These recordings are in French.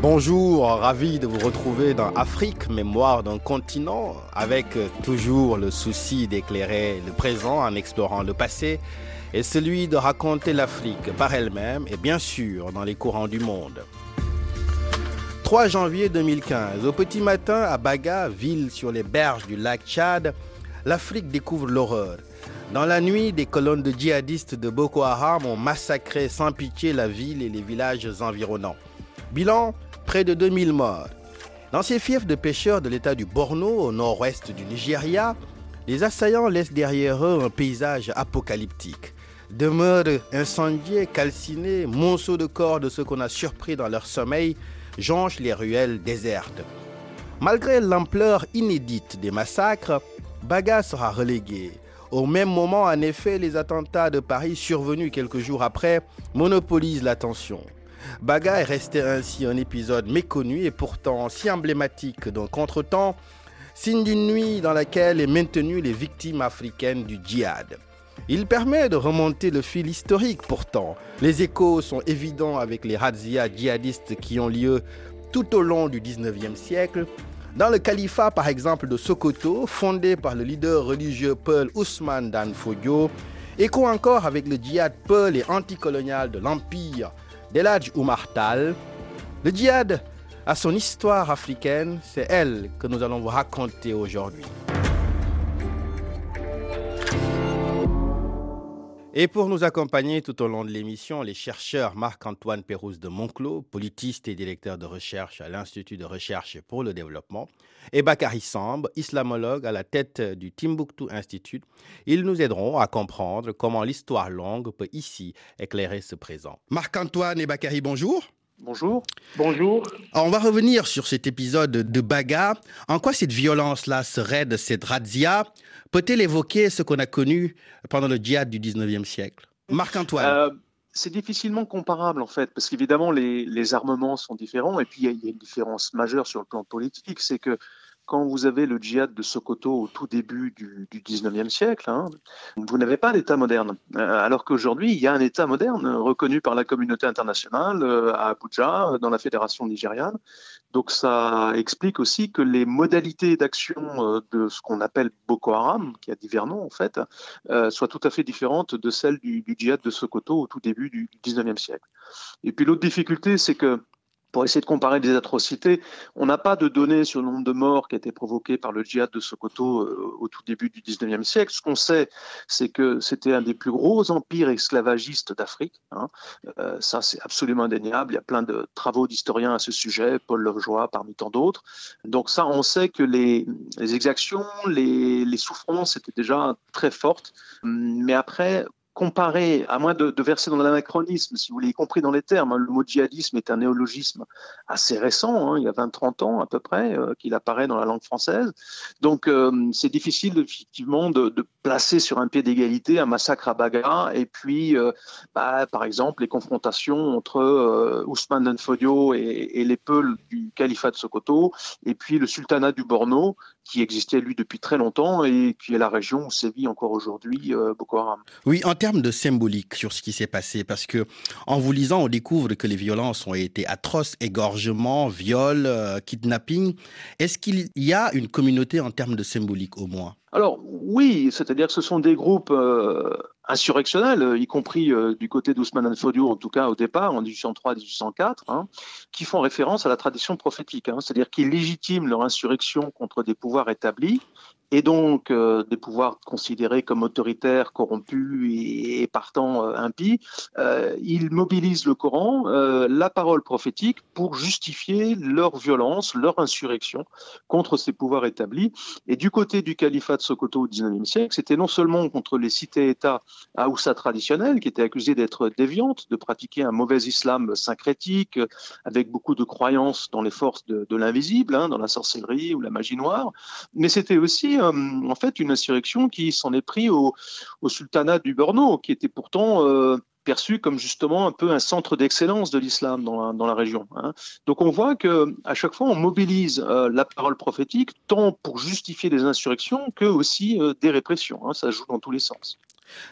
Bonjour, ravi de vous retrouver dans Afrique, mémoire d'un continent, avec toujours le souci d'éclairer le présent en explorant le passé et celui de raconter l'Afrique par elle-même et bien sûr dans les courants du monde. 3 janvier 2015, au petit matin à Baga, ville sur les berges du lac Tchad, l'Afrique découvre l'horreur. Dans la nuit, des colonnes de djihadistes de Boko Haram ont massacré sans pitié la ville et les villages environnants. Bilan, près de 2000 morts. Dans ces fiefs de pêcheurs de l'état du Borno, au nord-ouest du Nigeria, les assaillants laissent derrière eux un paysage apocalyptique. Demeures incendiées, calcinées, monceaux de corps de ceux qu'on a surpris dans leur sommeil jonchent les ruelles désertes. Malgré l'ampleur inédite des massacres, Baga sera relégué. Au même moment, en effet, les attentats de Paris survenus quelques jours après monopolisent l'attention. Baga est resté ainsi un épisode méconnu et pourtant si emblématique d'un contretemps, signe d'une nuit dans laquelle est maintenue les victimes africaines du djihad. Il permet de remonter le fil historique pourtant. Les échos sont évidents avec les razzias djihadistes qui ont lieu tout au long du 19e siècle. Dans le califat par exemple de Sokoto, fondé par le leader religieux Peul Ousmane Dan Fodio, écho encore avec le djihad Peul et anticolonial de l'Empire d'Eladj Oumartal. Le djihad a son histoire africaine, c'est elle que nous allons vous raconter aujourd'hui. Et pour nous accompagner tout au long de l'émission, les chercheurs Marc-Antoine Pérouse de Monclos, politiste et directeur de recherche à l'Institut de recherche pour le développement, et Bakary Samb, islamologue à la tête du Timbuktu Institute. Ils nous aideront à comprendre comment l'histoire longue peut ici éclairer ce présent. Marc-Antoine et Bakary, bonjour. Bonjour. Bonjour. Alors on va revenir sur cet épisode de Baga. En quoi cette violence-là serait de cette razzia? Peut-elle évoquer ce qu'on a connu pendant le djihad du 19e siècle? Marc-Antoine. Euh, c'est difficilement comparable en fait, parce qu'évidemment les, armements sont différents et puis il y, a une différence majeure sur le plan politique, c'est que quand vous avez le djihad de Sokoto au tout début du, du 19e siècle, hein, vous n'avez pas d'État moderne. Euh, alors qu'aujourd'hui, il y a un État moderne reconnu par la communauté internationale euh, à Abuja, dans la fédération nigériane. Donc ça explique aussi que les modalités d'action euh, de ce qu'on appelle Boko Haram, qui a divers noms en fait, soient tout à fait différentes de celles du, du djihad de Sokoto au tout début du 19e siècle. Et puis l'autre difficulté, c'est que pour essayer de comparer des atrocités. On n'a pas de données sur le nombre de morts qui a été provoqué par le djihad de Sokoto euh, au tout début du 19e siècle. Ce qu'on sait, c'est que c'était un des plus gros empires esclavagistes d'Afrique. Hein. Euh, ça, c'est absolument indéniable. Il y a plein de travaux d'historiens à ce sujet, Paul Lovejoie parmi tant d'autres. Donc ça, on sait que les, exactions, les, les souffrances étaient déjà très fortes. Mais après, comparer, à moins de, verser dans l'anachronisme, si vous voulez, y compris dans les termes, hein, le mot djihadisme est un néologisme assez récent, hein, il y a 20-30 ans à peu près, euh, qu'il apparaît dans la langue française. Donc euh, c'est difficile effectivement de, placer sur un pied d'égalité un massacre à Baga et puis, euh, bah, par exemple, les confrontations entre Ousmane Dan Fodio et, et les Peuls du califat de Sokoto et puis le sultanat du Borno, qui existait lui depuis très longtemps et qui est la région où sévit encore aujourd'hui Boko Haram. Oui, en termes de symbolique sur ce qui s'est passé, parce que en vous lisant, on découvre que les violences ont été atroces, égorgements, viols, euh, kidnapping. Est-ce qu'il y a une communauté en termes de symbolique au moins? Alors oui, c'est-à-dire que ce sont des groupes euh, insurrectionnels, y compris euh, du côté d'Ousmane Al-Fodio, en tout cas au départ, en 1803-1804, hein, qui font référence à la tradition prophétique, hein, c'est-à-dire qu'ils légitiment leur insurrection contre des pouvoirs établis et donc euh, des pouvoirs considérés comme autoritaires, corrompus et, partant euh, impies, euh, ils mobilisent le Coran, la parole prophétique, pour justifier leur violence, leur insurrection contre ces pouvoirs établis. Et du côté du califat de Sokoto au XIXe siècle, c'était non seulement contre les cités-États Aoussa traditionnelles, qui étaient accusées d'être déviantes, de pratiquer un mauvais islam syncrétique, avec beaucoup de croyances dans les forces de, l'invisible, hein, dans la sorcellerie ou la magie noire, mais c'était aussi euh, en fait une insurrection qui s'en est pris au, sultanat du Borno, qui était pourtant euh, perçu comme justement un peu un centre d'excellence de l'islam dans la, région. Hein. Donc on voit que à chaque fois on mobilise euh, la parole prophétique tant pour justifier des insurrections que aussi des répressions. Hein. Ça joue dans tous les sens.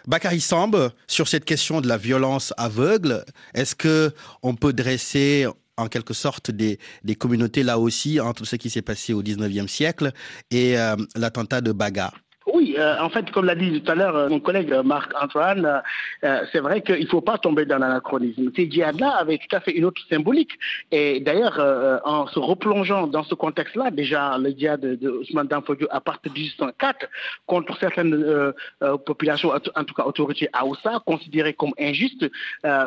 Bakary Samb, sur cette question de la violence aveugle, est-ce que on peut dresser en quelque sorte des, communautés là aussi entre ce qui s'est passé au 19e siècle et euh, l'attentat de Baga oui, euh, en fait, comme l'a dit tout à l'heure euh, mon collègue Marc-Antoine, euh, c'est vrai qu'il ne faut pas tomber dans l'anachronisme. Ces djihad-là avaient tout à fait une autre symbolique. Et d'ailleurs, en se replongeant dans ce contexte-là, déjà le djihad de, Ousmane Danfodio à partir de 1804 contre certaines populations, en tout cas autorités Aoussa, considérées comme injustes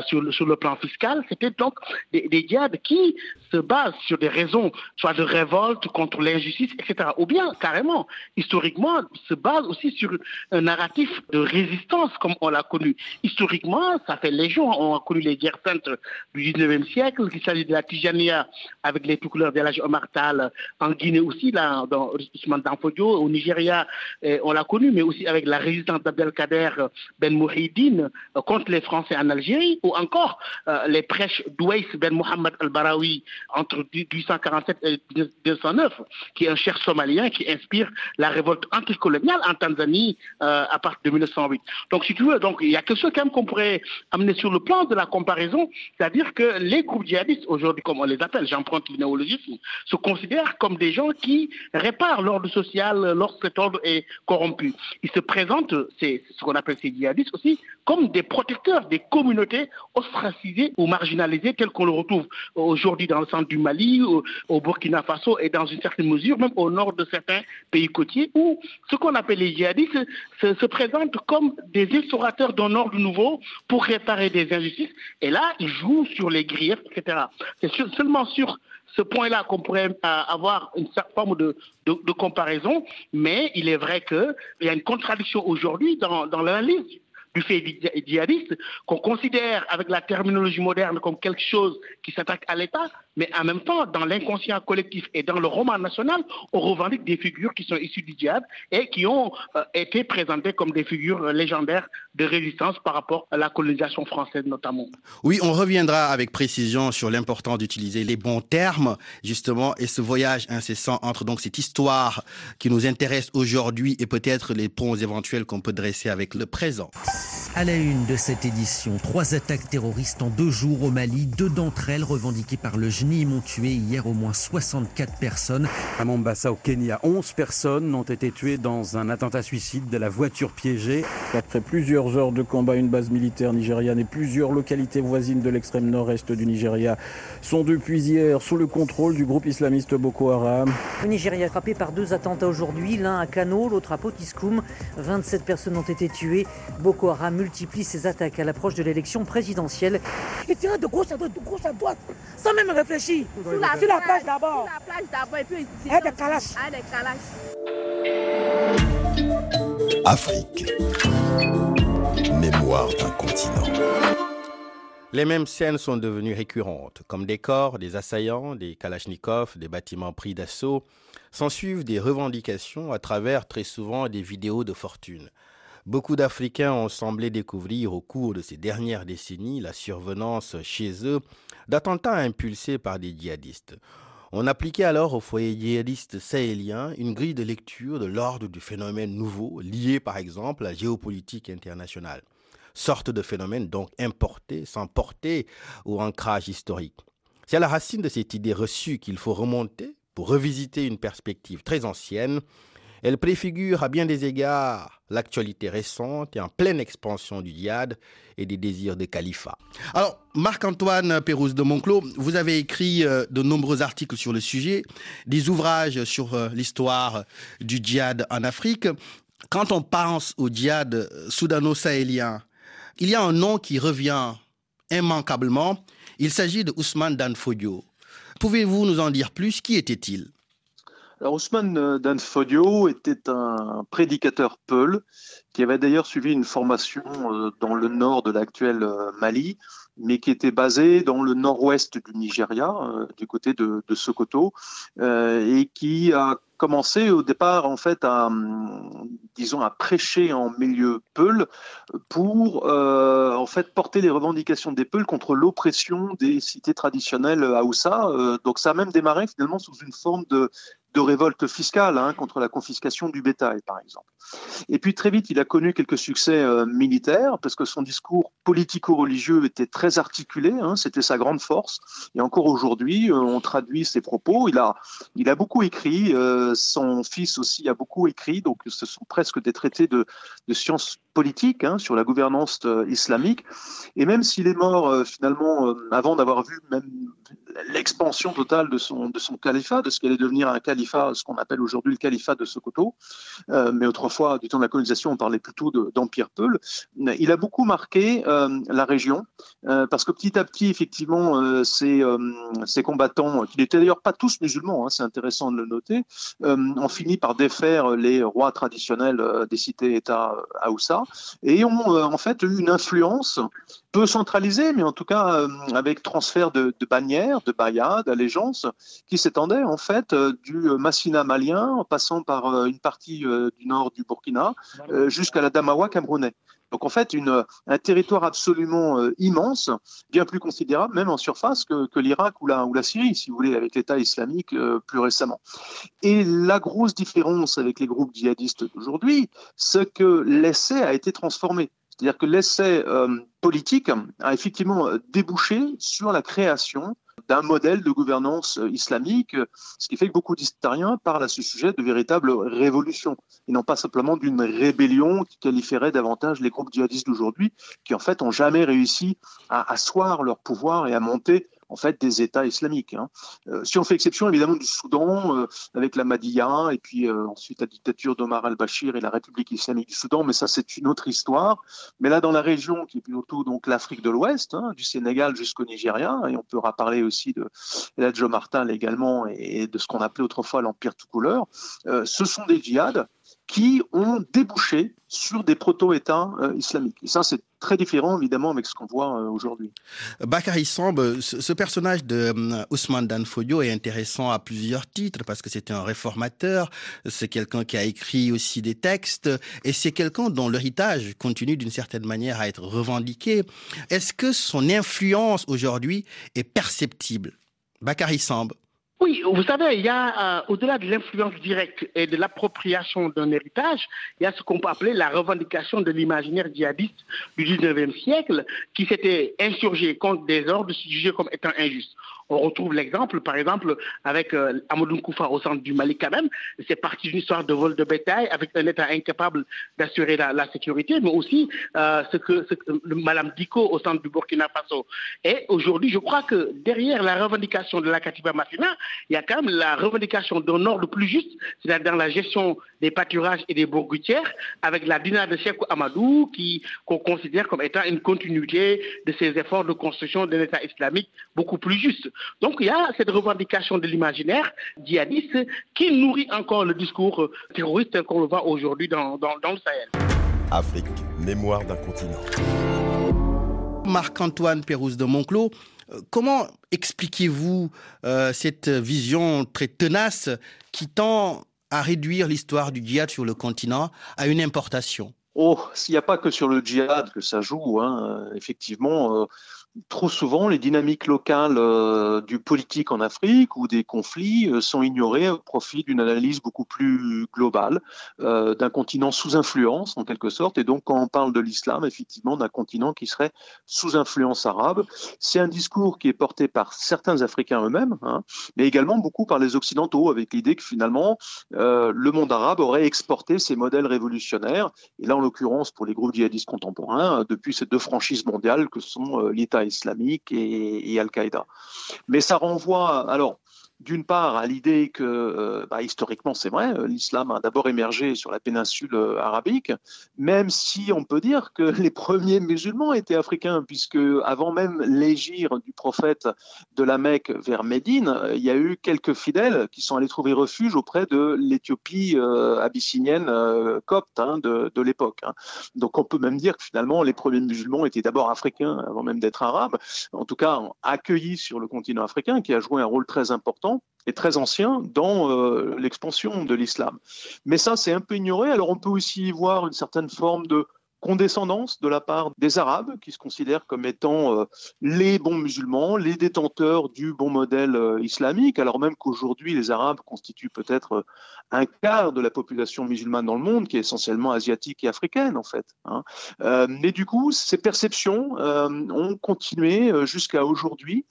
sur, le plan fiscal, c'était donc des, des qui se basent sur des raisons, soit de révolte contre l'injustice, etc. Ou bien, carrément, historiquement, se basent aussi sur un narratif de résistance comme on l'a connu. Historiquement, ça fait légion. On a connu les guerres saintes du 19e siècle, qu'il s'agit de la Tijania avec les couleurs de l'âge Omar en Guinée aussi, là, dans Ousmane Danfodio, au Nigeria, eh, on l'a connu, mais aussi avec la résistance d'Abdelkader Ben Mouhidine euh, contre les Français en Algérie, ou encore euh, les prêches d'Ouais Ben Mohamed Al-Barawi entre 1847 et 1909, qui est un cher somalien qui inspire la révolte anticoloniale Tanzanie euh, à partir de 1908. Donc, si tu veux, donc, il y a quelque chose quand même qu'on pourrait amener sur le plan de la comparaison, c'est-à-dire que les groupes djihadistes, aujourd'hui, comme on les appelle, j'emprunte le néologisme, se considèrent comme des gens qui réparent l'ordre social lorsque cet ordre est corrompu. Ils se présentent, c'est ce qu'on appelle ces djihadistes aussi, comme des protecteurs des communautés ostracisées ou marginalisées telles qu'on le retrouve aujourd'hui dans le centre du Mali, au, au Burkina Faso et dans une certaine mesure même au nord de certains pays côtiers où ce qu'on appelle les djihadistes se, présentent comme des instaurateurs d'un ordre nouveau pour réparer des injustices. Et là, ils jouent sur les griefs, etc. C'est seulement sur ce point-là qu'on pourrait euh, avoir une certaine forme de, comparaison, mais il est vrai qu'il y a une contradiction aujourd'hui dans, dans l'analyse du fait djihadiste, qu'on considère avec la terminologie moderne comme quelque chose qui s'attaque à l'État, mais en même temps, dans l'inconscient collectif et dans le roman national, on revendique des figures qui sont issues du djihad et qui ont euh, été présentées comme des figures légendaires de résistance par rapport à la colonisation française notamment. Oui, on reviendra avec précision sur l'importance d'utiliser les bons termes, justement, et ce voyage incessant entre donc cette histoire qui nous intéresse aujourd'hui et peut-être les ponts éventuels qu'on peut dresser avec le présent. À la une de cette édition, trois attaques terroristes en deux jours au Mali, deux d'entre elles revendiquées par le GNIM ont tué hier au moins 64 personnes. À Mombasa, au Kenya, 11 personnes ont été tuées dans un attentat suicide de la voiture piégée. Après plusieurs heures de combat, une base militaire nigériane et plusieurs localités voisines de l'extrême nord-est du Nigeria sont depuis hier sous le contrôle du groupe islamiste Boko Haram. Le Nigeria est frappé par deux attentats aujourd'hui, l'un à Kano, l'autre à Potiskum. 27 personnes ont été tuées. Boko Haram multiplie ses attaques à l'approche de l'élection présidentielle. Il tire de gauche à droite, de gauche à droite, sans même réfléchir. Sur la, sur la plage d'abord. Sur la plage d'abord et puis il Avec des calaches. Avec des calaches. Afrique. Mémoire d'un continent. Les mêmes scènes sont devenues récurrentes, comme des corps, des assaillants, des kalachnikovs, des bâtiments pris d'assaut. S'ensuivent des revendications à travers très souvent des vidéos de fortune. Beaucoup d'Africains ont semblé découvrir au cours de ces dernières décennies la survenance chez eux d'attentats impulsés par des djihadistes. On appliquait alors au foyer djihadiste sahélien une grille de lecture de l'ordre du phénomène nouveau, lié par exemple à la géopolitique internationale. Sorte de phénomène donc importé, sans portée ou ancrage historique. C'est à la racine de cette idée reçue qu'il faut remonter pour revisiter une perspective très ancienne elle préfigure à bien des égards l'actualité récente et en pleine expansion du diade et des désirs de califat. Alors, Marc-Antoine Pérouse de Monclos, vous avez écrit euh, de nombreux articles sur le sujet, des ouvrages sur euh, l'histoire du djihad en Afrique. Quand on pense au djihad soudano-sahélien, il y a un nom qui revient immanquablement. Il s'agit de Ousmane Danfodio. Pouvez-vous nous en dire plus? Qui était-il? Alors Ousmane euh, Danfodio était un prédicateur Peul qui avait d'ailleurs suivi une formation euh, dans le nord de l'actuel euh, Mali, mais qui était basé dans le nord-ouest du Nigeria, du côté de, de Sokoto, et qui a commencé au départ en fait à, disons, à prêcher en milieu Peul pour en fait porter les revendications des Peuls contre l'oppression des cités traditionnelles Haoussa. donc ça a même démarré finalement sous une forme de de révolte fiscale hein, contre la confiscation du bétail, par exemple. Et puis très vite, il a connu quelques succès euh, militaires parce que son discours politico-religieux était très articulé, hein, c'était sa grande force. Et encore aujourd'hui, euh, on traduit ses propos. Il a, il a beaucoup écrit, euh, son fils aussi a beaucoup écrit, donc ce sont presque des traités de, sciences politiques hein, sur la gouvernance islamique. Et même s'il est mort finalement avant d'avoir vu même l'expansion totale de son, de califat, de ce qu'allait devenir un califat, ce qu'on appelle aujourd'hui le califat de Sokoto. Euh, mais autrefois, du temps de la colonisation, on parlait plutôt d'empire Peul. Il a beaucoup marqué euh, la région, euh, parce que petit à petit, effectivement, ces, combattants, qui n'étaient d'ailleurs pas tous musulmans, hein, c'est intéressant de le noter, ont fini par défaire les rois traditionnels des cités-États Aoussa, et ont en fait eu une influence peu centralisée, mais en tout cas avec transfert de, bannières, de bayas, d'allégeances, qui s'étendaient en fait euh, du Massina malien, en passant par euh, une partie euh, du nord du Burkina, jusqu'à la Damawa camerounais. Donc en fait, une, un territoire absolument immense, bien plus considérable, même en surface, que, l'Irak ou la, ou la Syrie, si vous voulez, avec l'État islamique plus récemment. Et la grosse différence avec les groupes djihadistes d'aujourd'hui, c'est que l'essai a été transformé. C'est-à-dire que l'essai politique a effectivement débouché sur la création d'un modèle de gouvernance euh, islamique, ce qui fait que beaucoup d'historiens parlent à ce sujet de véritable révolution, et non pas simplement d'une rébellion qui qualifierait davantage les groupes djihadistes d'aujourd'hui, qui en fait ont jamais réussi à asseoir leur pouvoir et à monter en fait des États islamiques. Hein. Euh, si on fait exception évidemment du Soudan euh, avec la Mahdiya et puis euh, ensuite la dictature d'Omar al-Bashir et la République islamique du Soudan, mais ça c'est une autre histoire. Mais là dans la région qui est plutôt donc l'Afrique de l'Ouest, hein, du Sénégal jusqu'au Nigeria, et on peut parler aussi de la Martin également et de ce qu'on appelait autrefois l'Empire tout couleur, ce sont des djihad qui ont débouché sur des proto-États euh, islamiques. Et ça, c'est très différent, évidemment, avec ce qu'on voit euh, aujourd'hui. Bakary Samb, ce, personnage de euh, Ousmane Danfodio est intéressant à plusieurs titres, parce que c'est un réformateur, c'est quelqu'un qui a écrit aussi des textes, et c'est quelqu'un dont l'héritage continue d'une certaine manière à être revendiqué. Est-ce que son influence aujourd'hui est perceptible? Bakary Samb oui, vous savez, il y a, euh, au-delà de l'influence directe et de l'appropriation d'un héritage, il y a ce qu'on peut appeler la revendication de l'imaginaire djihadiste du 19e siècle qui s'était insurgé contre des ordres jugés comme étant injustes. On retrouve l'exemple, par exemple, avec euh, Amadou Koufa au centre du Mali quand même. C'est parti d'une histoire de vol de bétail avec un État incapable d'assurer la, sécurité, mais aussi euh, ce que, ce Madame Diko au centre du Burkina Faso. Et aujourd'hui, je crois que derrière la revendication de la Katiba Mafina, il y a quand même la revendication d'un ordre plus juste, c'est-à-dire dans la gestion des pâturages et des bourgoutières, avec la dynamique de Cheikh Amadou, qu'on considère comme étant une continuité de ces efforts de construction d'un État islamique beaucoup plus juste. Donc il y a cette revendication de l'imaginaire djihadiste qui nourrit encore le discours terroriste qu'on le voit aujourd'hui dans, le Sahel. Afrique, mémoire d'un continent. Marc-Antoine Pérouse de Monclos, euh, comment expliquez-vous euh, cette vision très tenace qui tend à réduire l'histoire du djihad sur le continent à une importation? Oh, s'il n'y a pas que sur le djihad que ça joue, hein, effectivement, euh, trop souvent, les dynamiques locales euh, du politique en Afrique ou des conflits euh, sont ignorées au profit d'une analyse beaucoup plus globale euh, d'un continent sous influence, en quelque sorte. Et donc, quand on parle de l'islam, effectivement, d'un continent qui serait sous influence arabe, c'est un discours qui est porté par certains Africains eux-mêmes, hein, mais également beaucoup par les Occidentaux, avec l'idée que finalement, le monde arabe aurait exporté ses modèles révolutionnaires. Et là, en l'occurrence, pour les groupes djihadistes contemporains, depuis ces deux franchises mondiales que sont l'État islamique et, Al-Qaïda. Mais ça renvoie, alors, d'une part à l'idée que, euh, bah, historiquement, c'est vrai, euh, l'islam a d'abord émergé sur la péninsule euh, arabique, même si on peut dire que les premiers musulmans étaient africains, puisque avant même l'égir du prophète de la Mecque vers Médine, il y a eu quelques fidèles qui sont allés trouver refuge auprès de l'Éthiopie abyssinienne copte hein, de, l'époque. Hein. Donc on peut même dire que finalement les premiers musulmans étaient d'abord africains avant même d'être arabes, en tout cas accueillis sur le continent africain, qui a joué un rôle très important important et très ancien dans euh, l'expansion de l'islam. Mais ça, c'est un peu ignoré. Alors on peut aussi y voir une certaine forme de condescendance de la part des Arabes, qui se considèrent comme étant euh, les bons musulmans, les détenteurs du bon modèle euh, islamique, alors même qu'aujourd'hui les Arabes constituent peut-être euh, un quart de la population musulmane dans le monde, qui est essentiellement asiatique et africaine en fait. Hein. mais du coup, ces perceptions ont continué jusqu'à aujourd'hui,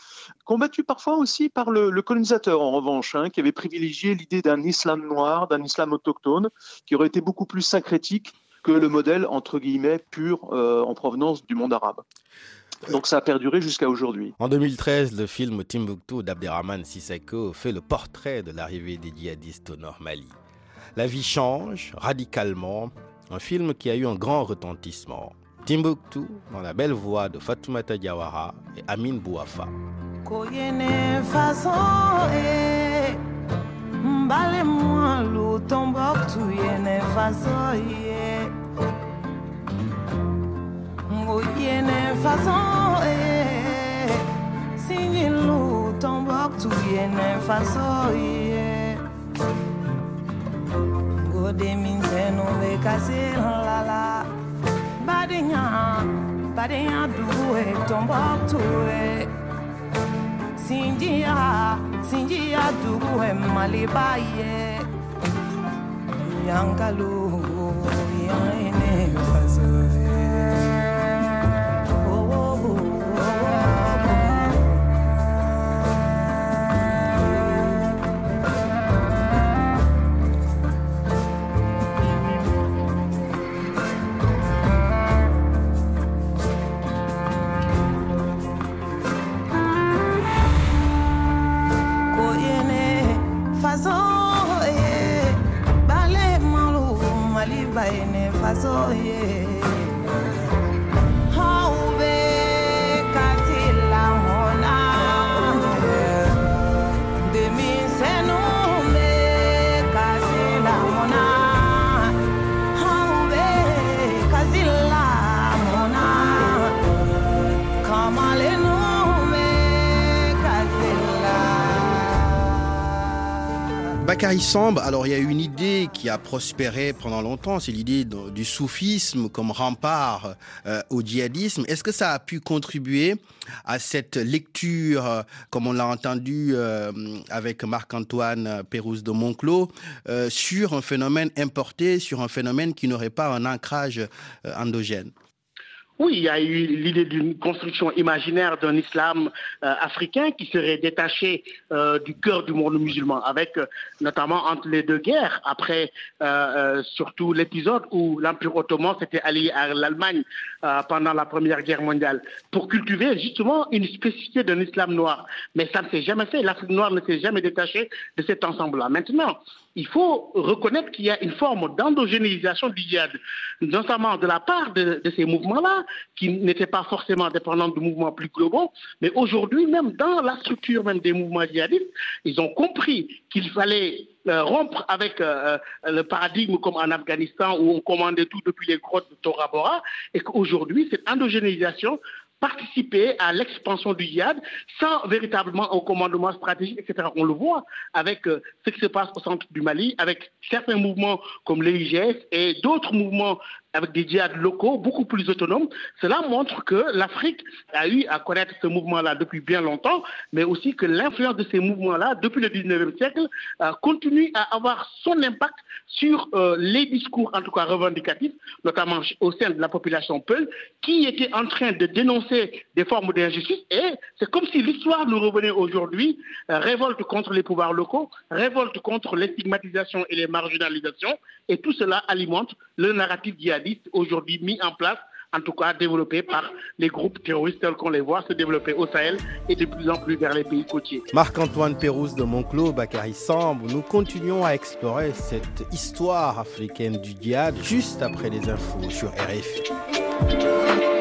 combattues parfois aussi par le, colonisateur en revanche, hein, qui avait privilégié l'idée d'un islam noir, d'un islam autochtone, qui aurait été beaucoup plus syncrétique que le modèle, entre guillemets, pur euh, en provenance du monde arabe. Donc ça a perduré jusqu'à aujourd'hui. En 2013, le film Timbuktu d'Abderrahman Sissako fait le portrait de l'arrivée des djihadistes au Nord Mali. La vie change radicalement, un film qui a eu un grand retentissement. Timbuktu, dans la belle voix de Fatoumata Diawara et Amin Bouafa. Mbale mwen louton tu touye ne fason ye Mwoye ne fason ye Sinye louton bok touye ne fason ye Gode minze nou ve kase lala Badenya, badenya duwe ton bok touye Sinye ya sinji ya dugu e maliba yangalu yangalu. eyes, oh yeah. Bakary Samb, alors il y a une idée qui a prospéré pendant longtemps, c'est l'idée du soufisme comme rempart euh, au djihadisme. Est-ce que ça a pu contribuer à cette lecture, euh, comme on l'a entendu euh, avec Marc-Antoine Pérouse de Monclos, sur un phénomène importé, sur un phénomène qui n'aurait pas un ancrage endogène? Oui, il y a eu l'idée d'une construction imaginaire d'un islam euh, africain qui serait détaché euh, du cœur du monde musulman, avec euh, notamment entre les deux guerres, après surtout l'épisode où l'Empire ottoman s'était allié à l'Allemagne pendant la Première Guerre mondiale, pour cultiver justement une spécificité d'un islam noir. Mais ça ne s'est jamais fait, l'Afrique noire ne s'est jamais détachée de cet ensemble-là. Maintenant, il faut reconnaître qu'il y a une forme d'endogénéisation du djihad, notamment de la part de, ces mouvements-là, qui n'étaient pas forcément dépendants de mouvements plus globaux, mais aujourd'hui, même dans la structure même des mouvements djihadistes, ils ont compris qu'il fallait euh, rompre avec euh, euh, le paradigme comme en Afghanistan où on commandait tout depuis les grottes de Tora Bora, et qu'aujourd'hui, cette endogénéisation participer à l'expansion du djihad sans véritablement un commandement stratégique, etc. On le voit avec euh, ce qui se passe au centre du Mali, avec certains mouvements comme l'EIGS et d'autres mouvements avec des djihad locaux beaucoup plus autonomes. Cela montre que l'Afrique a eu à connaître ce mouvement-là depuis bien longtemps, mais aussi que l'influence de ces mouvements-là, depuis le 19e siècle, euh, continue à avoir son impact sur euh, les discours, en tout cas revendicatifs, notamment au sein de la population Peul, qui était en train de dénoncer des formes d'injustice. Et c'est comme si l'histoire nous revenait aujourd'hui, euh, révolte contre les pouvoirs locaux, révolte contre les stigmatisations et les marginalisations, et tout cela alimente le narratif djihadiste aujourd'hui mis en place en tout cas développé par les groupes terroristes tels qu'on les voit se développer au Sahel et de plus en plus vers les pays côtiers. Marc-Antoine Pérouse de Monclos, Bakary Samb, nous continuons à explorer cette histoire africaine du djihad juste après les infos sur RFI.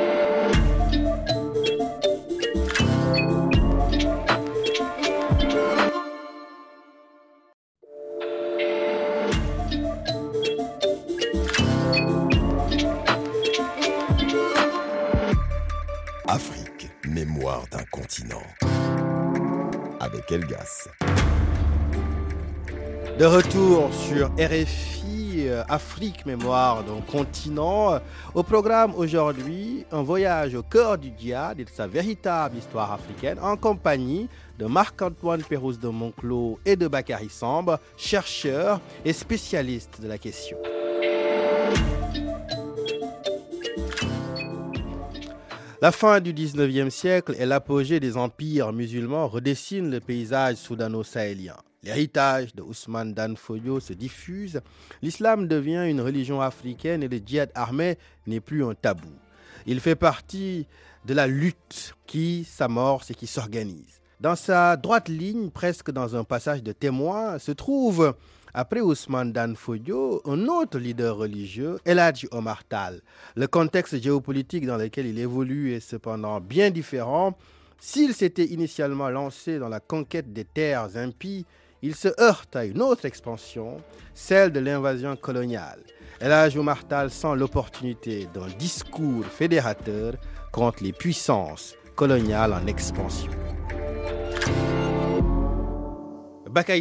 Avec Elgas. De retour sur RFI euh, Afrique Mémoire d'un continent. Au programme aujourd'hui, un voyage au cœur du djihad et de sa véritable histoire africaine en compagnie de Marc-Antoine Pérouse de Monclos et de Bakary Samb, chercheurs et spécialistes de la question. La fin du 19e siècle et l'apogée des empires musulmans redessinent le paysage soudano-sahélien. L'héritage de Ousmane Dan Fodio se diffuse, l'islam devient une religion africaine et le djihad armé n'est plus un tabou. Il fait partie de la lutte qui s'amorce et qui s'organise. Dans sa droite ligne, presque dans un passage de témoin, se trouve après Ousmane Dan Fodio, un autre leader religieux, Eladji Omar Tal. Le contexte géopolitique dans lequel il évolue est cependant bien différent. S'il s'était initialement lancé dans la conquête des terres impies, il se heurte à une autre expansion, celle de l'invasion coloniale. Eladji Omar Tal sent l'opportunité d'un discours fédérateur contre les puissances coloniales en expansion.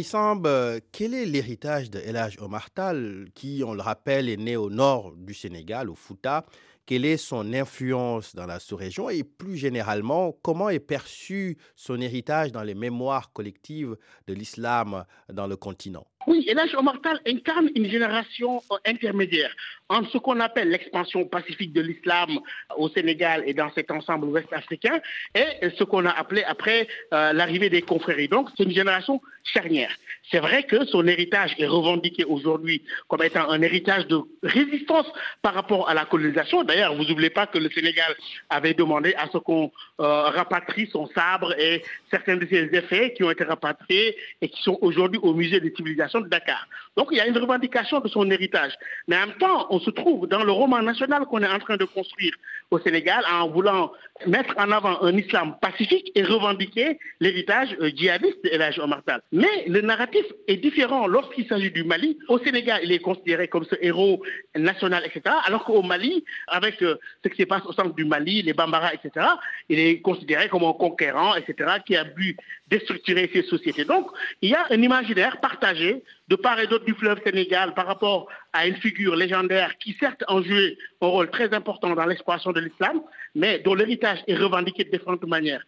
Samb, euh, quel est l'héritage de Elage Omar Tal, qui, on le rappelle, est né au nord du Sénégal, au Fouta? Quelle est son influence dans la sous-région? Et plus généralement, comment est perçu son héritage dans les mémoires collectives de l'islam dans le continent? Oui, Elage Omar Tal incarne une génération euh, intermédiaire entre ce qu'on appelle l'expansion pacifique de l'islam au Sénégal et dans cet ensemble ouest africain et ce qu'on a appelé après euh, l'arrivée des confréries. Donc, c'est une génération charnière. C'est vrai que son héritage est revendiqué aujourd'hui comme étant un héritage de résistance par rapport à la colonisation. D'ailleurs, vous n'oubliez pas que le Sénégal avait demandé à ce qu'on euh, rapatrie son sabre et certains de ses effets qui ont été rapatriés et qui sont aujourd'hui au musée des civilisations de Dakar. Donc il y a une revendication de son héritage. Mais en même temps, on se trouve dans le roman national qu'on est en train de construire au Sénégal en voulant mettre en avant un islam pacifique et revendiquer l'héritage euh, djihadiste de El Omar Tal. Mais le narratif est différent lorsqu'il s'agit du Mali. Au Sénégal, il est considéré comme ce héros national, etc. Alors qu'au Mali, avec euh, ce qui se passe au centre du Mali, les Bambara, etc., il est considéré comme un conquérant, etc., qui a bu déstructurer ces sociétés. Donc, il y a un imaginaire partagé de part et d'autre du fleuve Sénégal par rapport à une figure légendaire qui certes a joué un rôle très important dans l'exploitation de l'islam, mais dont l'héritage est revendiqué de différentes manières.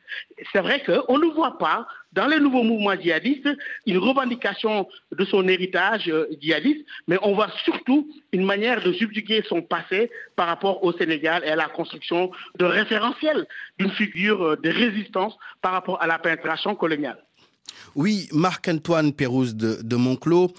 C'est vrai qu'on ne voit pas dans les nouveaux mouvements djihadistes une revendication de son héritage euh, djihadiste, mais on voit surtout une manière de subjuguer son passé par rapport au Sénégal et à la construction de référentiels d'une figure euh, de résistance par rapport à la pénétration coloniale. Oui, Marc-Antoine Pérouse de, de, Monclos.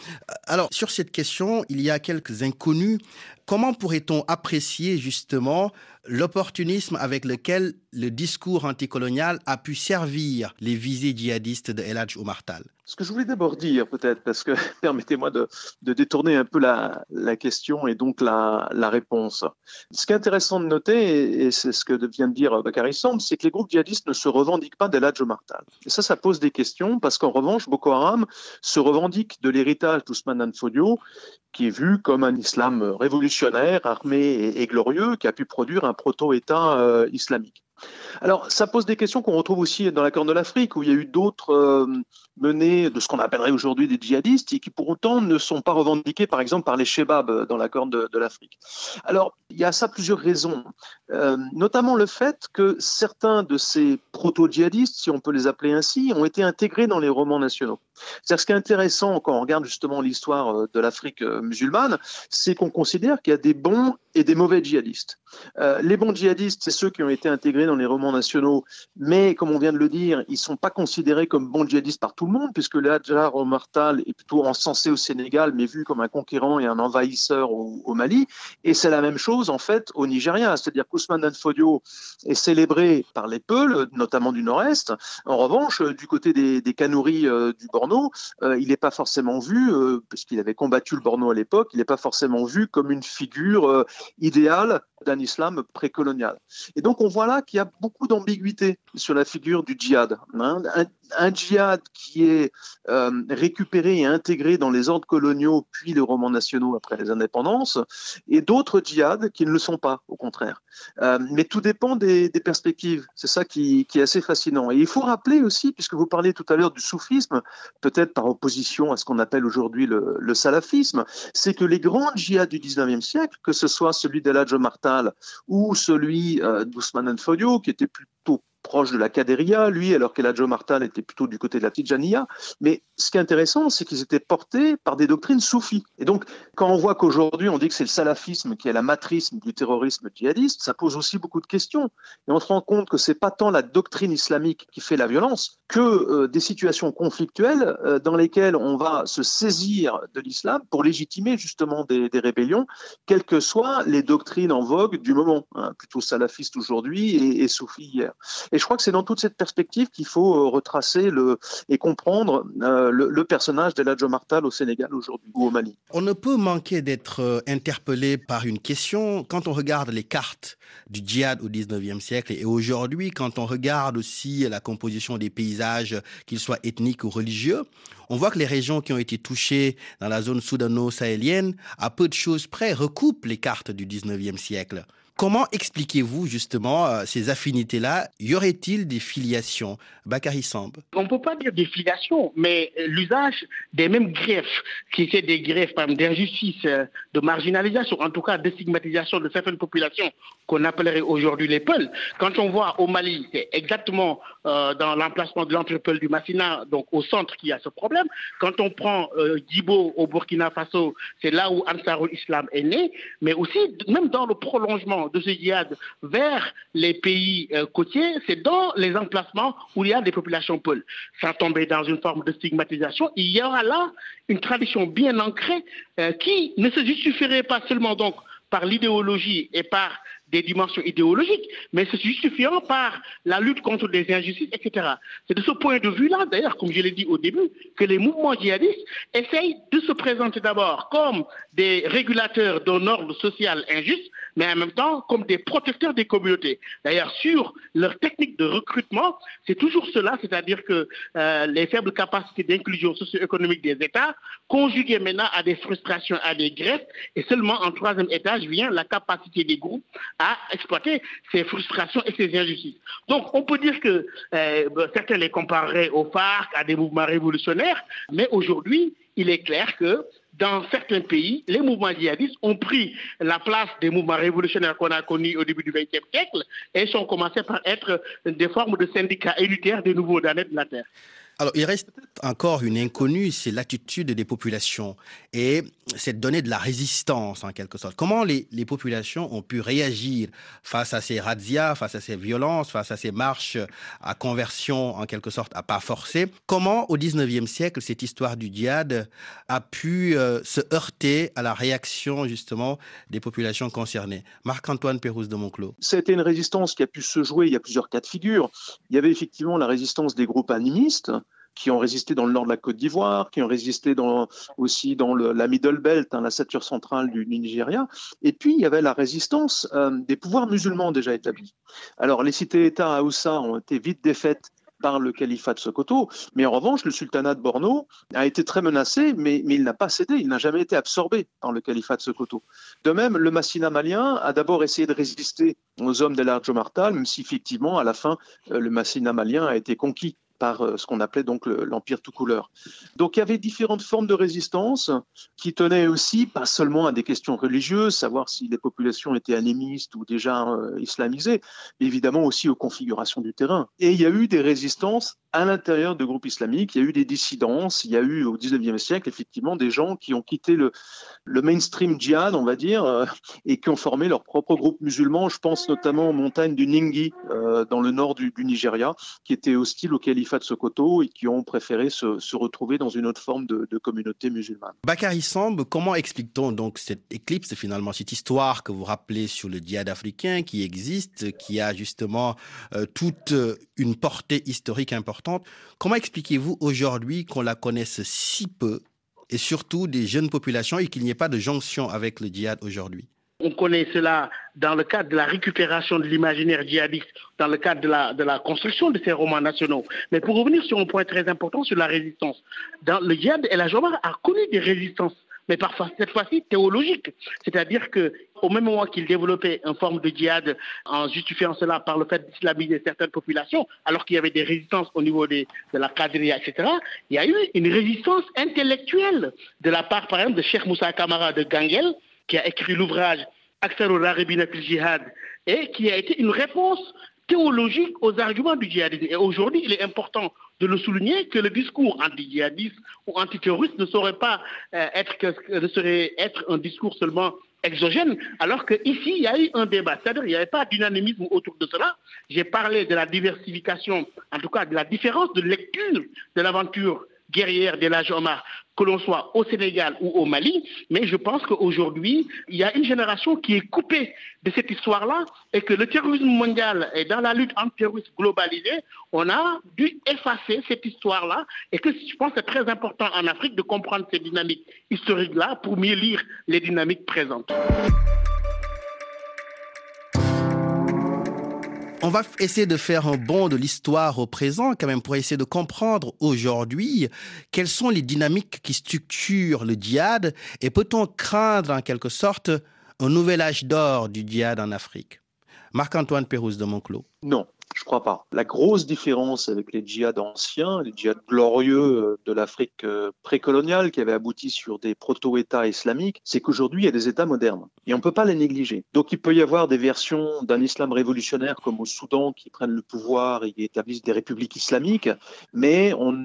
Alors, sur cette question, il y a quelques inconnus. Comment pourrait-on apprécier justement l'opportunisme avec lequel le discours anticolonial a pu servir les visées djihadistes de El Hadj Omar Tal Ce que je voulais d'abord dire, peut-être, parce que permettez-moi de, de, détourner un peu la, question et donc la, réponse. Ce qui est intéressant de noter, et c'est ce que vient de dire Bakary c'est que les groupes djihadistes ne se revendiquent pas d'El Hadj Omar Tal. Et ça, ça pose des questions, parce qu'en revanche, Boko Haram se revendique de l'héritage d'Ousmane Fodio, qui est vu comme un islam révolutionnaire, armé et, et glorieux, qui a pu produire un proto-État euh, islamique. Alors, ça pose des questions qu'on retrouve aussi dans la Corne de l'Afrique, où il y a eu d'autres euh, menées de ce qu'on appellerait aujourd'hui des djihadistes, et qui pour autant ne sont pas revendiqués, par exemple, par les shebabs dans la Corne de, l'Afrique. Alors, il y a ça plusieurs raisons, euh, notamment le fait que certains de ces proto-djihadistes, si on peut les appeler ainsi, ont été intégrés dans les romans nationaux. C'est-à-dire, ce qui est intéressant quand on regarde justement l'histoire de l'Afrique musulmane, c'est qu'on considère qu'il y a des bons et des mauvais djihadistes. Euh, les bons djihadistes, c'est ceux qui ont été intégrés dans les romans nationaux, mais comme on vient de le dire, ils ne sont pas considérés comme bons djihadistes par tout le monde, puisque le Hadjar Omar Tal est plutôt encensé au Sénégal, mais vu comme un conquérant et un envahisseur au, Mali. Et c'est la même chose, en fait, au Nigeria. C'est-à-dire qu'Ousmane Dan Fodio est célébré par les Peuls, notamment du Nord-Est. En revanche, du côté des, des euh, du Borno, euh, il n'est pas forcément vu, euh, puisqu'il avait combattu le Borno à l'époque, il n'est pas forcément vu comme une figure idéale d'un islam précolonial. Et donc on voit là qu'il y a beaucoup d'ambiguïté sur la figure du djihad. Hein. Un, djihad qui est euh, récupéré et intégré dans les ordres coloniaux puis les romans nationaux après les indépendances, et d'autres djihads qui ne le sont pas, au contraire. Euh, mais tout dépend des, perspectives. C'est ça qui, est assez fascinant. Et il faut rappeler aussi, puisque vous parliez tout à l'heure du soufisme, peut-être par opposition à ce qu'on appelle aujourd'hui le, le salafisme, c'est que les grands djihads du 19e siècle, que ce soit celui d'Eladjo Martal ou celui euh, d'Ousmane Fodio, qui était plutôt proche de la Kaderia, lui, alors qu'Eladjo Martal était plutôt du côté de la Tijaniya. Mais ce qui est intéressant, c'est qu'ils étaient portés par des doctrines soufis. Et donc, quand on voit qu'aujourd'hui, on dit que c'est le salafisme qui est la matrice du terrorisme djihadiste, ça pose aussi beaucoup de questions. Et on se rend compte que c'est pas tant la doctrine islamique qui fait la violence que euh, des situations conflictuelles euh, dans lesquelles on va se saisir de l'islam pour légitimer justement des, rébellions, quelles que soient les doctrines en vogue du moment, hein, plutôt salafistes aujourd'hui et, et soufis hier. Et je crois que c'est dans toute cette perspective qu'il faut euh, retracer le, et comprendre euh, le, personnage d'Eladjo Martal au Sénégal aujourd'hui ou au Mali. On ne peut manquer d'être euh, interpellé par une question quand on regarde les cartes du djihad au 19e siècle et aujourd'hui quand on regarde aussi la composition des paysages, qu'ils soient ethniques ou religieux. On voit que les régions qui ont été touchées dans la zone soudano-sahélienne, à peu de choses près, recoupent les cartes du 19e siècle. Comment expliquez-vous justement euh, ces affinités-là? Y aurait-il des filiations? Bakary Samb On ne peut pas dire des filiations, mais l'usage des mêmes greffes, qui étaient des greffes d'injustice, euh, de marginalisation, en tout cas de stigmatisation de certaines populations qu'on appellerait aujourd'hui les Peuls. Quand on voit au Mali, c'est exactement euh, dans l'emplacement de l'entrepôt du Massina, donc au centre, qu'il y a ce problème. Quand on prend euh, au Burkina Faso, c'est là où Ansarul Islam est né, mais aussi, même dans le prolongement de ce djihad vers les pays euh, côtiers, c'est dans les emplacements où il y a des populations Peuls. Sans tomber dans une forme de stigmatisation, il y aura là une tradition bien ancrée euh, qui ne se justifierait pas seulement donc par l'idéologie et par des dimensions idéologiques, mais se justifiant par la lutte contre les injustices, etc. C'est de ce point de vue-là, d'ailleurs, comme je l'ai dit au début, que les mouvements djihadistes essayent de se présenter d'abord comme des régulateurs d'un ordre social injuste, mais en même temps comme des protecteurs des communautés. D'ailleurs, sur leur technique de recrutement, c'est toujours cela, c'est-à-dire que euh, les faibles capacités d'inclusion socio-économique des États, conjuguées maintenant à des frustrations, à des grèves, et seulement en troisième étage vient la capacité des groupes à exploiter ces frustrations et ces injustices. Donc, on peut dire que euh, certains les compareraient aux FARC, à des mouvements révolutionnaires, mais aujourd'hui, il est clair que dans certains pays, les mouvements djihadistes ont pris la place des mouvements révolutionnaires qu'on a connus au début du XXe siècle et sont commencés par être des formes de syndicats élitaires des nouveaux damnés de la Terre. Alors, il reste encore une inconnue, c'est l'attitude des populations et cette donnée de la résistance en quelque sorte. Comment les, populations ont pu réagir face à ces razzias, face à ces violences, face à ces marches à conversion en quelque sorte à pas forcer? Comment au 19e siècle cette histoire du djihad a pu euh, se heurter à la réaction justement des populations concernées? Marc-Antoine Pérouse de Monclos. C'était une résistance qui a pu se jouer, il y a plusieurs cas de figure. Il y avait effectivement la résistance des groupes animistes qui ont résisté dans le nord de la Côte d'Ivoire, qui ont résisté aussi dans la Middle Belt, hein, la ceinture centrale du Nigeria. Et puis, il y avait la résistance euh, des pouvoirs musulmans déjà établis. Alors, les cités-États à Oussa ont été vite défaites par le califat de Sokoto, mais en revanche, le sultanat de Borno a été très menacé, mais, il n'a pas cédé, il n'a jamais été absorbé par le califat de Sokoto. De même, le Massina malien a d'abord essayé de résister aux hommes d'El Martal, même si effectivement, à la fin, euh, le Massina malien a été conquis par euh, ce qu'on appelait donc l'empire tout couleur. Donc il y avait différentes formes de résistance qui tenaient aussi pas seulement à des questions religieuses, savoir si les populations étaient animistes ou déjà euh, islamisées, mais évidemment aussi aux configurations du terrain. Et il y a eu des résistances à l'intérieur de groupes islamiques, il y a eu des dissidences, il y a eu au 19e siècle effectivement des gens qui ont quitté le, le mainstream djihad, on va dire, euh, et qui ont formé leur propre groupe musulman. Je pense notamment aux montagnes du Ningi, dans le nord du, du Nigeria, qui étaient hostiles au califat de Sokoto et qui ont préféré se, retrouver dans une autre forme de, communauté musulmane. Bakary Samb, comment explique-t-on donc cette éclipse finalement, cette histoire que vous rappelez sur le djihad africain qui existe, qui a justement euh, toute une portée historique importante? Comment expliquez-vous aujourd'hui qu'on la connaisse si peu et surtout des jeunes populations et qu'il n'y ait pas de jonction avec le djihad aujourd'hui? On connaît cela dans le cadre de la récupération de l'imaginaire djihadiste, dans le cadre de la, construction de ces romans nationaux. Mais pour revenir sur un point très important sur la résistance, dans le djihad, El Ajomar a connu des résistances mais parfois cette fois-ci théologique. C'est-à-dire qu'au même moment qu'il développait une forme de djihad en justifiant cela par le fait d'islamiser certaines populations, alors qu'il y avait des résistances au niveau de la Qadriya, etc., il y a eu une résistance intellectuelle de la part, par exemple, de Cheikh Moussa Kamara de Gangel, qui a écrit l'ouvrage Et qui a été une réponse théologique aux arguments du djihadisme. Et aujourd'hui, il est important de le souligner que le discours anti-djihadiste ou antiterroriste ne saurait pas euh, être, ne serait être un discours seulement exogène, alors qu'ici, il y a eu un débat. C'est-à-dire qu'il n'y avait pas d'unanimisme autour de cela. J'ai parlé de la diversification, en tout cas de la différence de lecture de l'aventure guerrière de l'âge Omar que l'on soit au Sénégal ou au Mali, mais je pense qu'aujourd'hui, il y a une génération qui est coupée de cette histoire-là et que le terrorisme mondial et dans la lutte anti-terroriste globalisée, on a dû effacer cette histoire-là et que je pense que c'est très important en Afrique de comprendre ces dynamiques historiques-là pour mieux lire les dynamiques présentes. On va essayer de faire un bond de l'histoire au présent, quand même, pour essayer de comprendre aujourd'hui quelles sont les dynamiques qui structurent le djihad et peut-on craindre en quelque sorte un nouvel âge d'or du djihad en Afrique? Marc-Antoine Pérouse de Monclos. Non, je crois pas. La grosse différence avec les djihad anciens, les djihad glorieux euh, de l'Afrique euh, précoloniale qui avaient abouti sur des proto-États islamiques, c'est qu'aujourd'hui, il y a des États modernes. Et on ne peut pas les négliger. Donc il peut y avoir des versions d'un islam révolutionnaire comme au Soudan qui prennent le pouvoir et établissent des républiques islamiques, mais on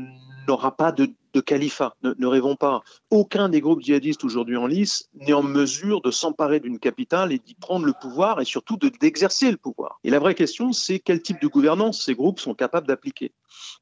n'aura pas de de califat. Ne, rêvons pas. Aucun des groupes djihadistes aujourd'hui en lice n'est en mesure de s'emparer d'une capitale et d'y prendre le pouvoir et surtout d'exercer le pouvoir. Et la vraie question, c'est quel type de gouvernance ces groupes sont capables d'appliquer.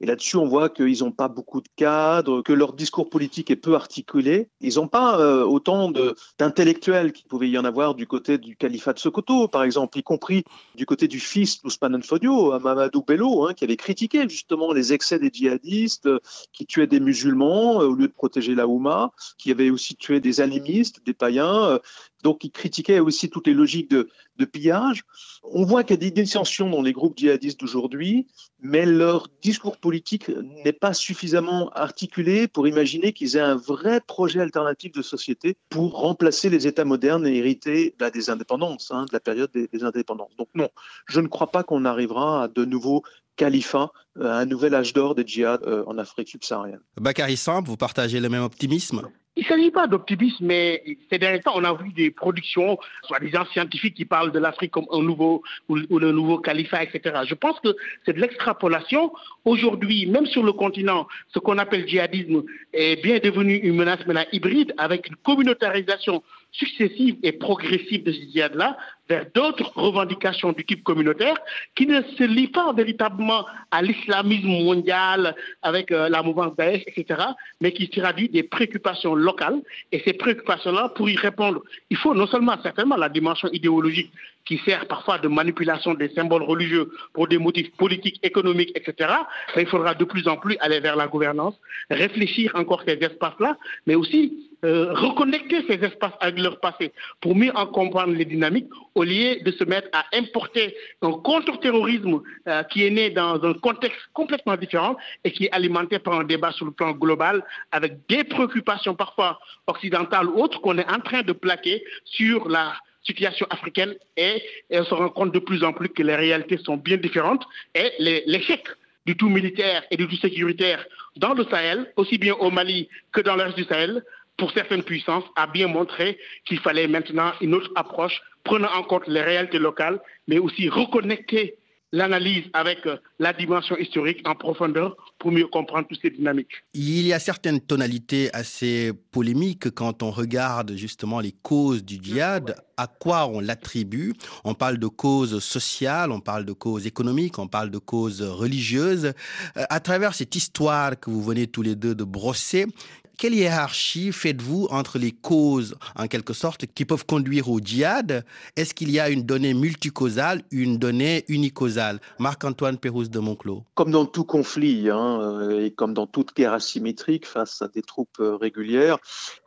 Et là-dessus, on voit qu'ils n'ont pas beaucoup de cadres, que leur discours politique est peu articulé. Ils n'ont pas euh, autant d'intellectuels qu'il pouvait y en avoir du côté du califat de Sokoto, par exemple, y compris du côté du fils d'Ousmane Fodio, Mamadou Bello, hein, qui avait critiqué justement les excès des djihadistes, qui tuaient des musulmans euh, au lieu de protéger la Houma, qui avait aussi tué des animistes, des païens. Euh, donc, il critiquait aussi toutes les logiques de, pillage. On voit qu'il y a des dissensions dans les groupes djihadistes d'aujourd'hui, mais leur discours politique n'est pas suffisamment articulé pour imaginer qu'ils aient un vrai projet alternatif de société pour remplacer les États modernes et hériter bah, des indépendances, hein, de la période des, indépendances. Donc non, je ne crois pas qu'on arrivera à de nouveaux califats, à un nouvel âge d'or des djihad euh, en Afrique subsaharienne. Bakary Samb, vous partagez le même optimisme? Il ne s'agit pas d'optimisme, mais ces derniers temps, on a vu des productions, soi-disant scientifiques, qui parlent de l'Afrique comme un nouveau ou, le nouveau califat, etc. Je pense que c'est de l'extrapolation. Aujourd'hui, même sur le continent, ce qu'on appelle djihadisme est bien devenu une menace maintenant hybride avec une communautarisation successive et progressive de ce djihad-là vers d'autres revendications du type communautaire qui ne se lient pas véritablement à l'islamisme mondial avec euh, la mouvance Daesh, etc., mais qui traduit des préoccupations locales. Et ces préoccupations-là, pour y répondre, il faut non seulement certainement la dimension idéologique qui sert parfois de manipulation des symboles religieux pour des motifs politiques, économiques, etc. Mais il faudra de plus en plus aller vers la gouvernance, réfléchir encore ces espaces-là, mais aussi euh, reconnecter ces espaces avec leur passé pour mieux en comprendre les dynamiques au lieu de se mettre à importer un contre-terrorisme euh, qui est né dans un contexte complètement différent et qui est alimenté par un débat sur le plan global avec des préoccupations parfois occidentales ou autres qu'on est en train de plaquer sur la situation africaine et, on se rend compte de plus en plus que les réalités sont bien différentes et l'échec du tout militaire et du tout sécuritaire dans le Sahel, aussi bien au Mali que dans le reste du Sahel, pour certaines puissances, a bien montré qu'il fallait maintenant une autre approche prenant en compte les réalités locales, mais aussi reconnecter l'analyse avec euh, la dimension historique en profondeur pour mieux comprendre toutes ces dynamiques. Il y a certaines tonalités assez polémiques quand on regarde justement les causes du djihad, à quoi on l'attribue. On parle de causes sociales, on parle de causes économiques, on parle de causes religieuses. Euh, à travers cette histoire que vous venez tous les deux de brosser, quelle hiérarchie faites-vous entre les causes, en quelque sorte, qui peuvent conduire au djihad? Est-ce qu'il y a une donnée multicausale, une donnée unicausale? Marc-Antoine Pérouse de Monclos. Comme dans tout conflit, hein, euh, et comme dans toute guerre asymétrique face à des troupes euh, régulières,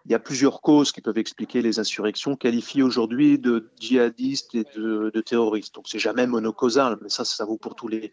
Il y a plusieurs causes qui peuvent expliquer les insurrections qualifiées aujourd'hui de djihadistes et de, terroristes. Donc c'est jamais monocausal, mais ça, ça vaut pour tous les,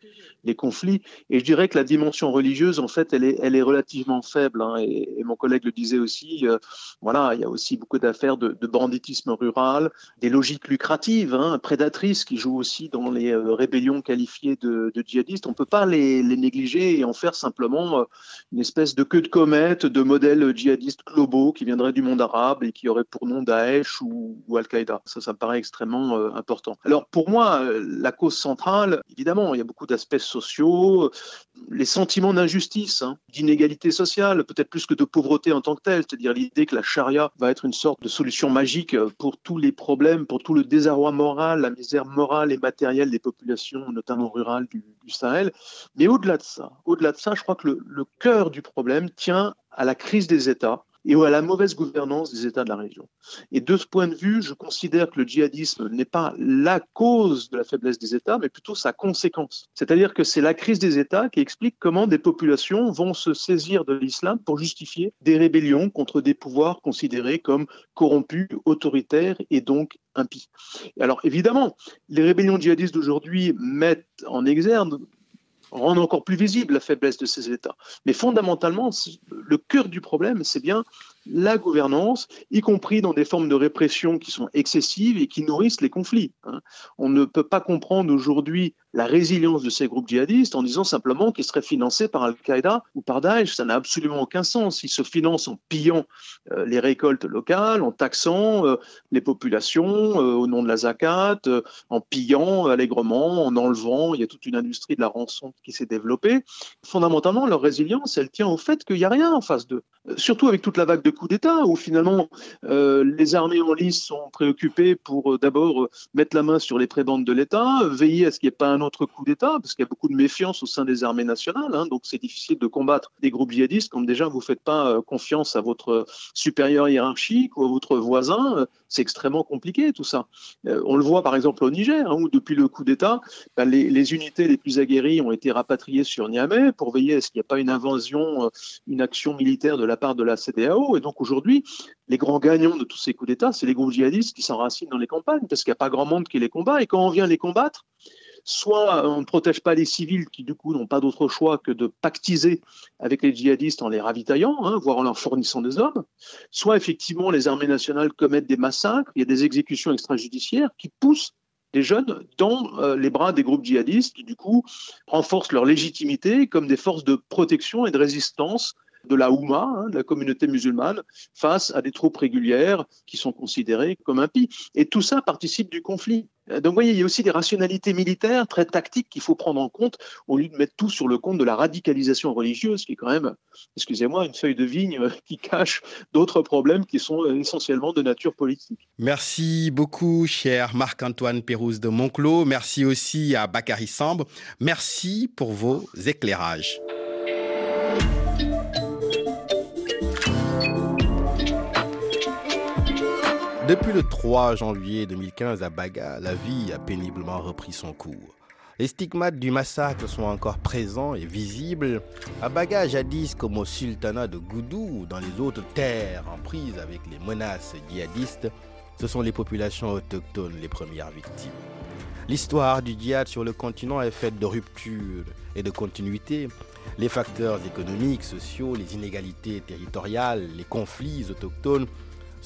conflits. Et je dirais que la dimension religieuse, en fait, elle est, elle est relativement faible. Hein, et, mon collègue le disait aussi. Euh, voilà, il y a aussi beaucoup d'affaires de, banditisme rural, des logiques lucratives, hein, prédatrices qui jouent aussi dans les euh, rébellions qualifiées de, djihadistes. On peut pas les, les, négliger et en faire simplement euh, une espèce de queue de comète de modèles djihadistes globaux qui viennent du monde arabe et qui aurait pour nom Daesh ou, Al-Qaïda. Ça, ça me paraît extrêmement euh, important. Alors pour moi, euh, la cause centrale, évidemment, il y a beaucoup d'aspects sociaux, les sentiments d'injustice, hein, d'inégalité sociale, peut-être plus que de pauvreté en tant que telle, c'est-à-dire l'idée que la charia va être une sorte de solution magique pour tous les problèmes, pour tout le désarroi moral, la misère morale et matérielle des populations, notamment rurales du, Sahel. Mais au-delà de ça, au-delà de ça, je crois que le cœur du problème tient à la crise des États et à la mauvaise gouvernance des États de la région. Et de ce point de vue, je considère que le djihadisme n'est pas la cause de la faiblesse des États, mais plutôt sa conséquence. C'est-à-dire que c'est la crise des États qui explique comment des populations vont se saisir de l'islam pour justifier des rébellions contre des pouvoirs considérés comme corrompus, autoritaires et donc impies. Alors évidemment, les rébellions djihadistes d'aujourd'hui mettent en exergue rendre encore plus visible la faiblesse de ces États. Mais fondamentalement, le cœur du problème, c'est bien la gouvernance, y compris dans des formes de répression qui sont excessives et qui nourrissent les conflits. On ne peut pas comprendre aujourd'hui la résilience de ces groupes djihadistes en disant simplement qu'ils seraient financés par Al-Qaïda ou par Daesh. Ça n'a absolument aucun sens. Ils se financent en pillant euh, les récoltes locales, en taxant euh, les populations euh, au nom de la zakat, en pillant allègrement, en enlevant. Il y a toute une industrie de la rançon qui s'est développée. Fondamentalement, leur résilience, elle tient au fait qu'il n'y a rien en face d'eux. Surtout avec toute la vague de coups d'État, où finalement euh, les armées en lice sont préoccupées pour euh, d'abord euh, mettre la main sur les prébendes de l'État, veiller à ce qu'il n'y ait pas un autre coup d'État, parce qu'il y a beaucoup de méfiance au sein des armées nationales, hein, donc c'est difficile de combattre des groupes djihadistes quand déjà vous ne faites pas confiance à votre supérieur hiérarchique ou à votre voisin, c'est extrêmement compliqué tout ça. Euh, on le voit par exemple au Niger, hein, où depuis le coup d'État, ben, les, les, unités les plus aguerries ont été rapatriées sur Niamey pour veiller à ce qu'il n'y ait pas une invasion, une action militaire de la part de la CDAO. Et donc aujourd'hui, les grands gagnants de tous ces coups d'État, c'est les groupes djihadistes qui s'enracinent dans les campagnes, parce qu'il n'y a pas grand monde qui les combat. Et quand on vient les combattre, soit on ne protège pas les civils qui du coup n'ont pas d'autre choix que de pactiser avec les djihadistes en les ravitaillant, hein, voire en leur fournissant des hommes, soit effectivement les armées nationales commettent des massacres, il y a des exécutions extrajudiciaires qui poussent des jeunes dans euh, les bras des groupes djihadistes qui du coup renforcent leur légitimité comme des forces de protection et de résistance de la Houma, hein, de la communauté musulmane, face à des troupes régulières qui sont considérées comme impies. Et tout ça participe du conflit. Donc, vous voyez, il y a aussi des rationalités militaires très tactiques qu'il faut prendre en compte au lieu de mettre tout sur le compte de la radicalisation religieuse, qui est quand même, excusez-moi, une feuille de vigne qui cache d'autres problèmes qui sont essentiellement de nature politique. Merci beaucoup, cher Marc-Antoine Pérouse de Monclos. Merci aussi à Bakary Sambre. Merci pour vos éclairages. Depuis le 3 janvier 2015 à Baga, la vie a péniblement repris son cours. Les stigmates du massacre sont encore présents et visibles. À Baga, jadis comme au sultanat de Goudou ou dans les autres terres en prise avec les menaces djihadistes, ce sont les populations autochtones les premières victimes. L'histoire du djihad sur le continent est faite de ruptures et de continuité. Les facteurs économiques, sociaux, les inégalités territoriales, les conflits autochtones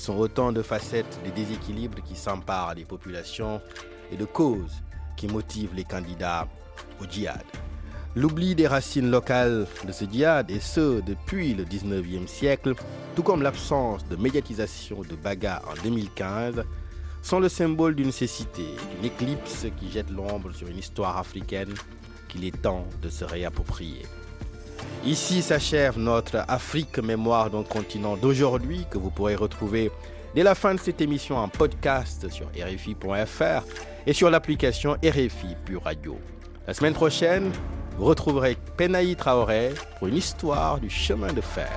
sont autant de facettes des déséquilibres qui s'emparent des populations et de causes qui motivent les candidats au djihad. L'oubli des racines locales de ce djihad, et ce depuis le 19e siècle, tout comme l'absence de médiatisation de Baga en 2015, sont le symbole d'une cécité, d'une éclipse qui jette l'ombre sur une histoire africaine qu'il est temps de se réapproprier. Ici s'achève notre Afrique mémoire d'un continent d'aujourd'hui que vous pourrez retrouver dès la fin de cette émission en podcast sur rfi.fr et sur l'application RFI Pure Radio. La semaine prochaine, vous retrouverez Penaï Traoré pour une histoire du chemin de fer.